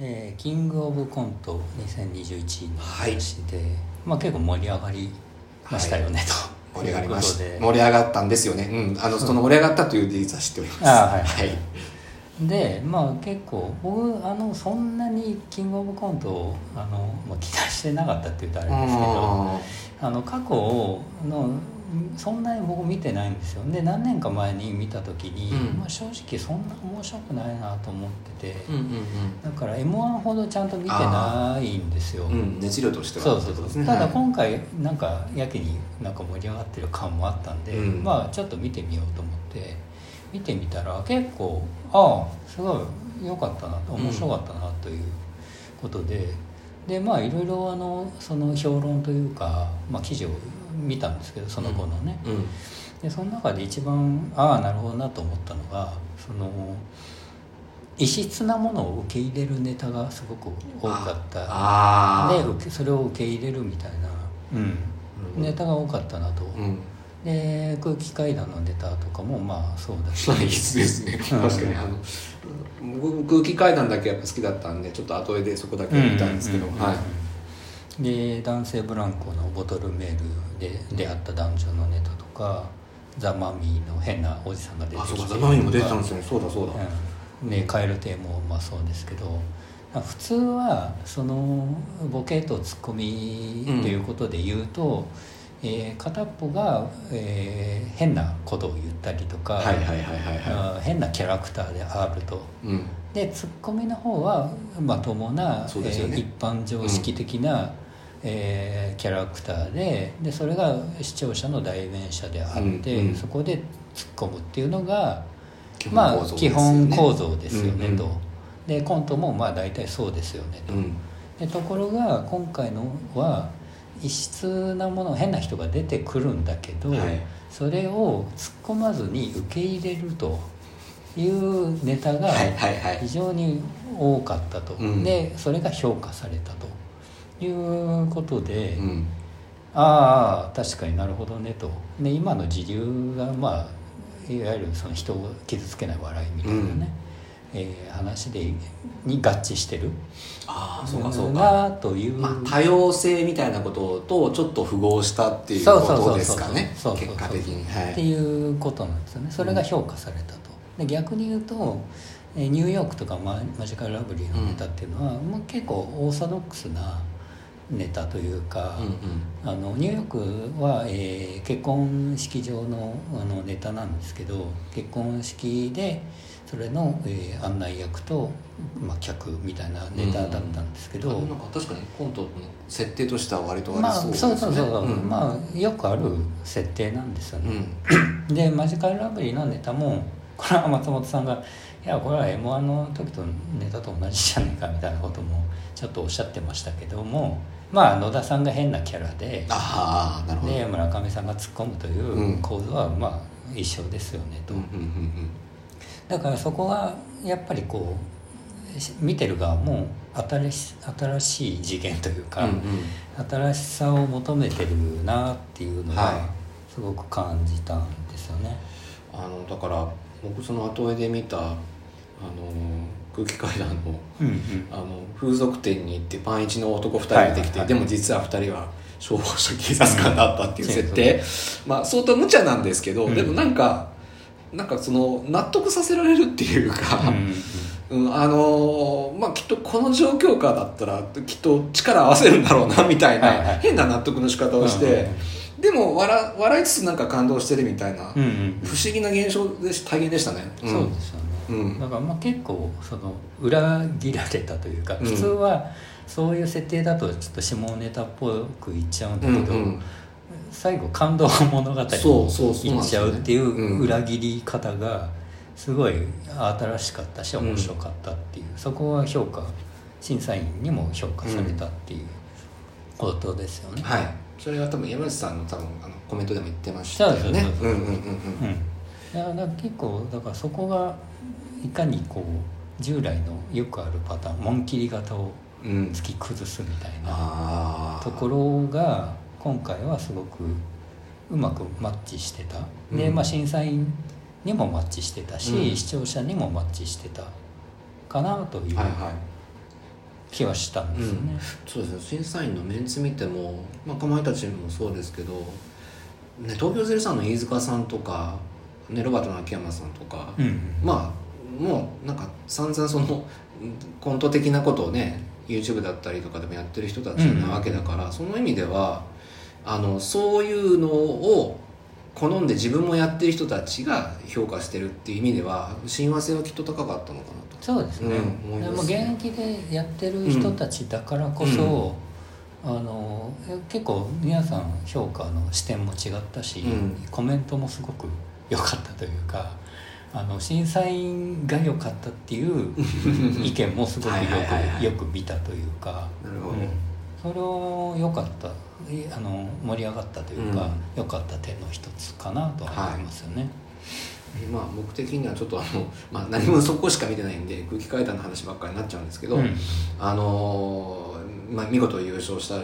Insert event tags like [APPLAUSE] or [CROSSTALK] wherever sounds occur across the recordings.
えーキングオブコント2021の話で、まあ結構盛り上がりましたよね、と。盛り上がりましということで。盛り上がったんですよね。うん。あのその盛り上がったという事実は知っております。あはい。はい。でまあ結構僕あのそんなにキングオブコントをあの、まあ、期待してなかったって言うとあれですけどあの過去のそんなに僕見てないんですよ。で何年か前に見た時に、うん。まあ、正直そんな面白くないなと思ってて、うんうんだから m 1ほどちゃんと見てないんですよ、うんうん。熱量としてはそうそうそう、ですね。ただはい。今回なんかやけになんか盛り上がってる感もあったんで、うん。まあちょっと見てみようと思って見てみたら結構ああすごい良かったなと面白かったなということで、でまあいろいろあのその評論というか、まあ、記事を見たんですけどその後のね、うん。でその中で一番ああなるほどなと思ったのがその異質なものを受け入れるネタがすごく多かった。でそれを受け入れるみたいな、うん、ネタが多かったなと、うん。で空気階段のネタとかもまあそうだし。まあいいですね。確かにあの僕空気階段だけやっぱ好きだったんでちょっと後絵でそこだけ見たんですけどうんうんうんうん。はいで男性ブランコのボトルメールで出会った男女のネタとかザ・マミーの変なおじさんが出てあきてそうかザマミも出てたんですよねそうだそうだ。うん、でカエル亭もまあそうですけど普通はそのボケとツッコミということで言うと、えー片っぽが、えー変なことを言ったりとか、はいはいはいはいはい。あー変なキャラクターであると。うん。でツッコミの方はまともな、ね。えー一般常識的な、えーキャラクターででそれが視聴者の代弁者であって、うんうん。そこで突っ込むっていうのが基本まあ構造ですよね。基本構造ですよね、うんうん。と。でコントもまあ大体そうですよねと、うん。でところが今回のは異質なもの変な人が出てくるんだけど、はい。それを突っ込まずに受け入れるというネタがはいはいはい。非常に多かったと、うん。でそれが評価されたということで、うん。ああ確かになるほどねと。で今の時流がまあいわゆるその人を傷つけない笑いみたいなね、うん。えー話でに合致してるああそうかそうか。なという、まあ多様性みたいなこととちょっと符合したっていうことですかね。結果的に。はっていいうことなんですよね。それが評価されたと。で逆に言うとえーニューヨークとかママジカルラブリーのネタっていうのは、まあ、結構オーソドックスなネタというか、うんうん。あのニューヨークは、えー結婚式場のあのネタなんですけど結婚式でそれの、えー案内役と、まあ、客みたいなネタだったんですけど、あなんか確かにコントの設定としては割とあまありそうですね。そうそうそう、ん。まあよくある設定なんですようね、ん。でマジカルラブリーのネタもこれは松本さんが「いやこれは m 1の時とネタと同じじゃねえか」みたいなこともちょっとおっしゃってましたけどもまあ野田さんが変なキャラでああなるほど。で村上さんが突っ込むといううん。構図はまあ一緒ですよねと、うんうんうんだからそこがやっぱりこうし見てる側も新し新しい次元というか、うんうん。新しさを求めてるなっていうのはがすごく感じたんですよね。あのだから僕その後絵で見たあの空気階段のうんうん。あの風俗店に行ってパンイチの男2人出てきて、はいはいはい。でも実は2人は消防署警察官だったっていううん。設定、まあ相当無茶なんですけど、うん。でもなんかなんかその納得させられるっていうか、うんうんあのーまあきっとこの状況下だったらきっと力合わせるんだろうなみたいな、はいはい。変な納得の仕方をして、でも笑笑いつつなんか感動してるみたいな、うんうんうん。不思議な現象でし体現でしたね、ん。そうですよね、うんだからまあ結構その裏切られたというかうん。普通はそういう設定だとちょっと下ネタっぽく言っちゃうんだけど、最後感動物語にそうそうそう言っちゃうっていう裏切り方がすごい新しかったし面白かったっていう、そこは評価審査員にも評価されたっていうことですよね。はい。それは多分山内さんの多分あのコメントでも言ってましたよね。そうそうそうそううんうんうん。うん、だから結構だからそこがいかにこう従来のよくあるパターン紋切り型をうん。うん突き崩すみたいなところが今回はすごくうまくマッチしてた。で、うん。まあ、審査員にもマッチしてたし、うん。視聴者にもマッチしてたかなという気はしたんですよね、そうですね。審査員のメンツ見ても、まあ、かまいたちもそうですけど、ね、東京03の飯塚さんとか、ね、ロバートの秋山さんとか、うんまあもうなんか散々そのうんコント的なことをね YouTube だったりとかでもやってる人たちなわけだから、その意味ではあのそういうのを好んで自分もやってる人たちが評価してるっていう意味では親和性はきっと高かったのかなと。そうですね、うんでも現役でやってる人たちだからこそ、あの結構皆さん評価の視点も違ったし、うん。コメントもすごく良かったというかあの審査員が良かったっていう [LAUGHS] 意見もすごくよはいはいはいはい。くよく見たというかうん。それを良かった。いあの盛り上がったというか、うん。良かった点の一つかなとは思いますよね。まあ僕的にはちょっとあの、[LAUGHS] まあ、何もそこしか見てないんで空気階段の話ばっかりになっちゃうんですけど、うん。あのーまあ、見事優勝したら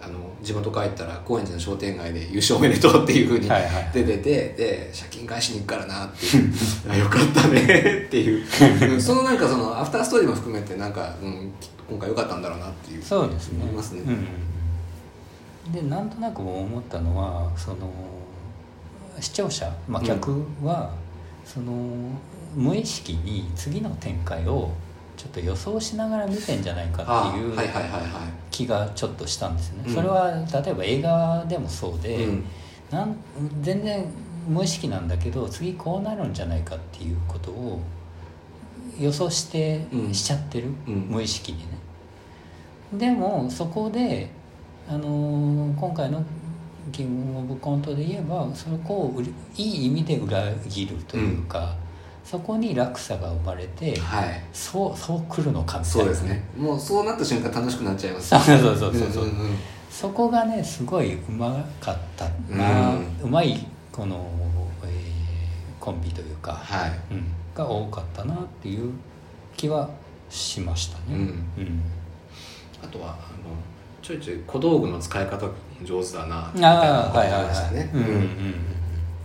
あの地元帰ったら高円寺の商店街で優勝おめでとうっていうふうにはいはい出てて、で借金返しに行くからなっていう。あ [LAUGHS] よかったねっていう。う [LAUGHS] んそのなんかそのアフターストーリーも含めてなんか、うん、今回よかったんだろうなっていう。そうですね。思いますね。うん、でなんとなく思ったのはその視聴者、まあ、客は、その無意識に次の展開をちょっと予想しながら見てんじゃないかあっていう気がちょっとしたんですよね、うん。それは例えば映画でもそうで、い、うん。なん全然無意識なんだけど次こうなるんじゃないかっていうことを予想して、うんしちゃってる、うん。無意識にね。でもそこで、あのー今回の「キングオブコント」で言えばそこをいい意味で裏切るというか、そこに落差が生まれて、はい。そうそう来るのかみたいな。そうですね。もうそうなった瞬間楽しくなっちゃいます。そうそうそうそうそう、そこがねすごいうまかったな、ううんまいこの、えーコンビというか、はい。うん、が多かったなっていう気はしましたね。うん。うん。あとはあのちょいちょい小道具の使い方上手だなみたいあなあはいはい思いましたねはい。うん。うんうんうん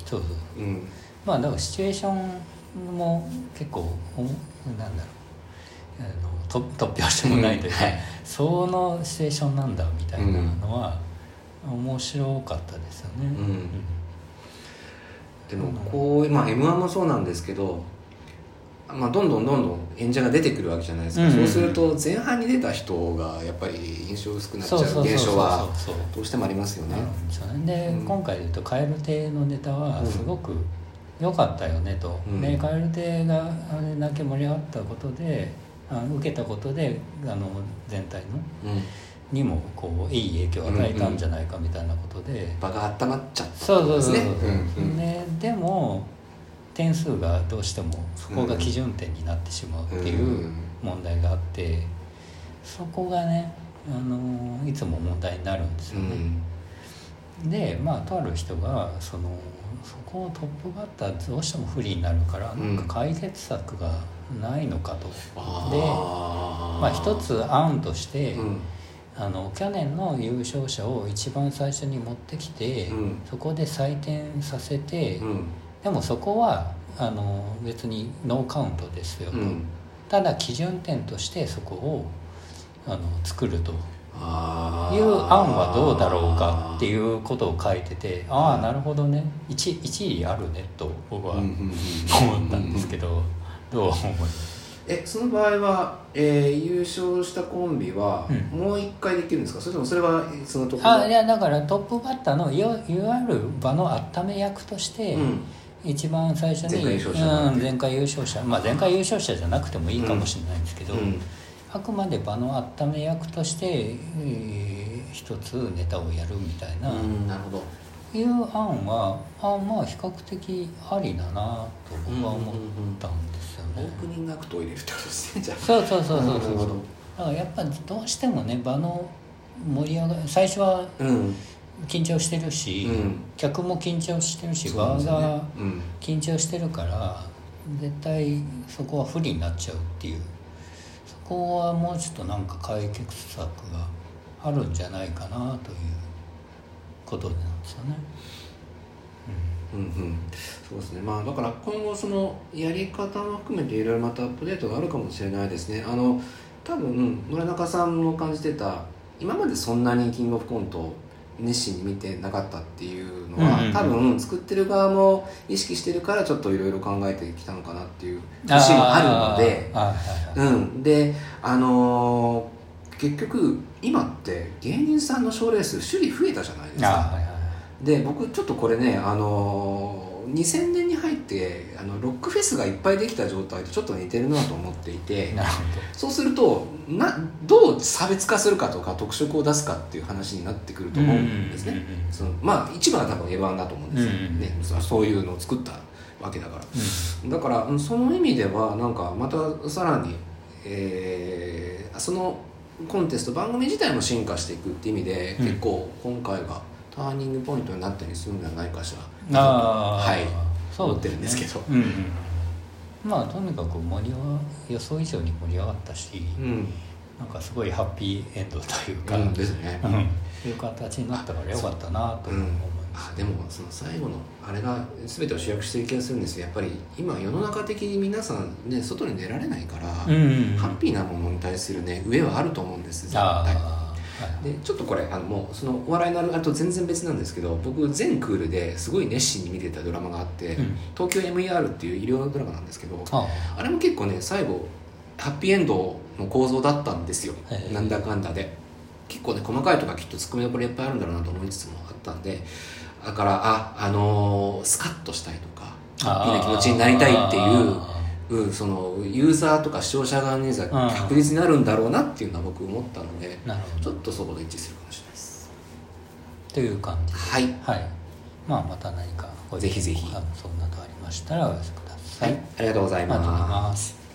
そうそう。うん。まあだからシチュエーションも結構おなんだろうあのと突拍子もないというか、うんはい。そのシチュエーションなんだみたいなのは面白かったですよね。うん。でもこう、まあ、m 1もそうなんですけど、まあ、どんどんどんどん演者が出てくるわけじゃないですか、うん。うんうんそうすると前半に出た人がやっぱり印象薄くなっちゃう現象はどうしてもありますよね。でうん。今回で言うと蛙亭のネタはすごく良かったよねと、うん。で蛙亭があれだけ盛り上がったことであ受けたことであの全体のうん。にもこういい影響を与えたんじゃないかみたいなことで、場が温まっちゃったそうそうそうそう、ですねうんうん。ねでも点数がどうしてもそこが基準点になってしまうっていう問題があってそこがねあのいつも問題になるんですよね。でまあとある人がそのそこをトップバッターどうしても不利になるからうん。なんか解決策がないのかと。あでーまあ一つ案として、うん。あの去年の優勝者を一番最初に持ってきて、うん。そこで採点させて、うん。でもそこはあの別にノーカウントですよと、うん。ただ基準点としてそこをあの作るという案はどうだろうかっていうことを書いててああなるほどね。一一理あるねと僕は思ったんですけどどう思いますえその場合は、えー優勝したコンビは、うん。もう一回できるんですか？それともそれはそのところ？あいやだからトップバッターのいわいわゆる場の温め役として、うん。一番最初に前回優勝者うん、前回優勝者。まあ前回優勝者じゃなくてもいいかもしれないんですけど、うんあくまで場の温め役として、えー一つネタをやるみたいな、うんなるほど。いう案はあまあ比較的ありだなと僕は思ったんですよね。オープニングアクトを入れるってことですねじゃあ。そうそうそうそうそう。だからやっぱどうしてもね場の盛り上がり最初はうん。緊張してるし、うん。客も緊張してるし場がうん。緊張してるから絶対そこは不利になっちゃうっていう。そこはもうちょっとなんか解決策があるんじゃないかなということなんですよね。うん。うんそうですね。まあだから今後そのやり方も含めていろいろまたアップデートがあるかもしれないですね。あの多分村中さんも感じてた今までそんなにキングオブコント熱心に見てなかったっていうのは、うんうんうん。多分作ってる側も意識してるからちょっといろいろ考えてきたのかなっていう節もあるのであーはいはいはい。うん、であのー結局今って芸人さんの賞レース種類増えたじゃないですか。はいはいはい。で僕ちょっとこれねあのー2000年に入ってあのロックフェスがいっぱいできた状態とちょっと似てるなと思っていてなるほそうするとなどう差別化するかとか特色を出すかっていう話になってくるとど思うんですね、まあ一番は多分 F1 だと思うんですよ、うんうんね、そそういうのを作ったわけだから。うん。だからうんその意味ではなんかまたさらに、えーそのコンテスト番組自体も進化していくっていう意味で、うん。結構今回がターニングポイントになったりするんじゃないかしら。はい思ってるんですけど。うんうんまあとにかく盛り上が予想以上に盛り上がったし、うん、なんかすごいハッピーエンドというか、うん、ですね、うん。いう形になったからよかったなと思います、あでもその最後のあれが全てを主役してる気がするんですよ。やっぱり今世の中的に皆さんね外に出られないから、うんうんうん。ハッピーなものに対するね上はあると思うんです絶対でちょっとこれあのもうそのお笑いのあれと全然別なんですけど僕全クールですごい熱心に見てたドラマがあって、うん。東京 MER っていう医療ドラマなんですけどああ。れも結構ね最後ハッピーエンドの構造だったんですよ。なんだかんだで。結構ね細かいとかきっとツッコミどころいっぱいあるんだろうなと思いつつもあったんでだからああのースカッとしたいとかハッピーな気持ちになりたいっていうあうん、そのユーザーとか視聴者側には確実になるんだろうなっていうのは僕思ったのでちょっとそこで一致するかもしれないです。という感じ。ではい。はい。まあまた何かごぜひぜひ。そんなのありましたらお寄せください、はい。ありがとうございます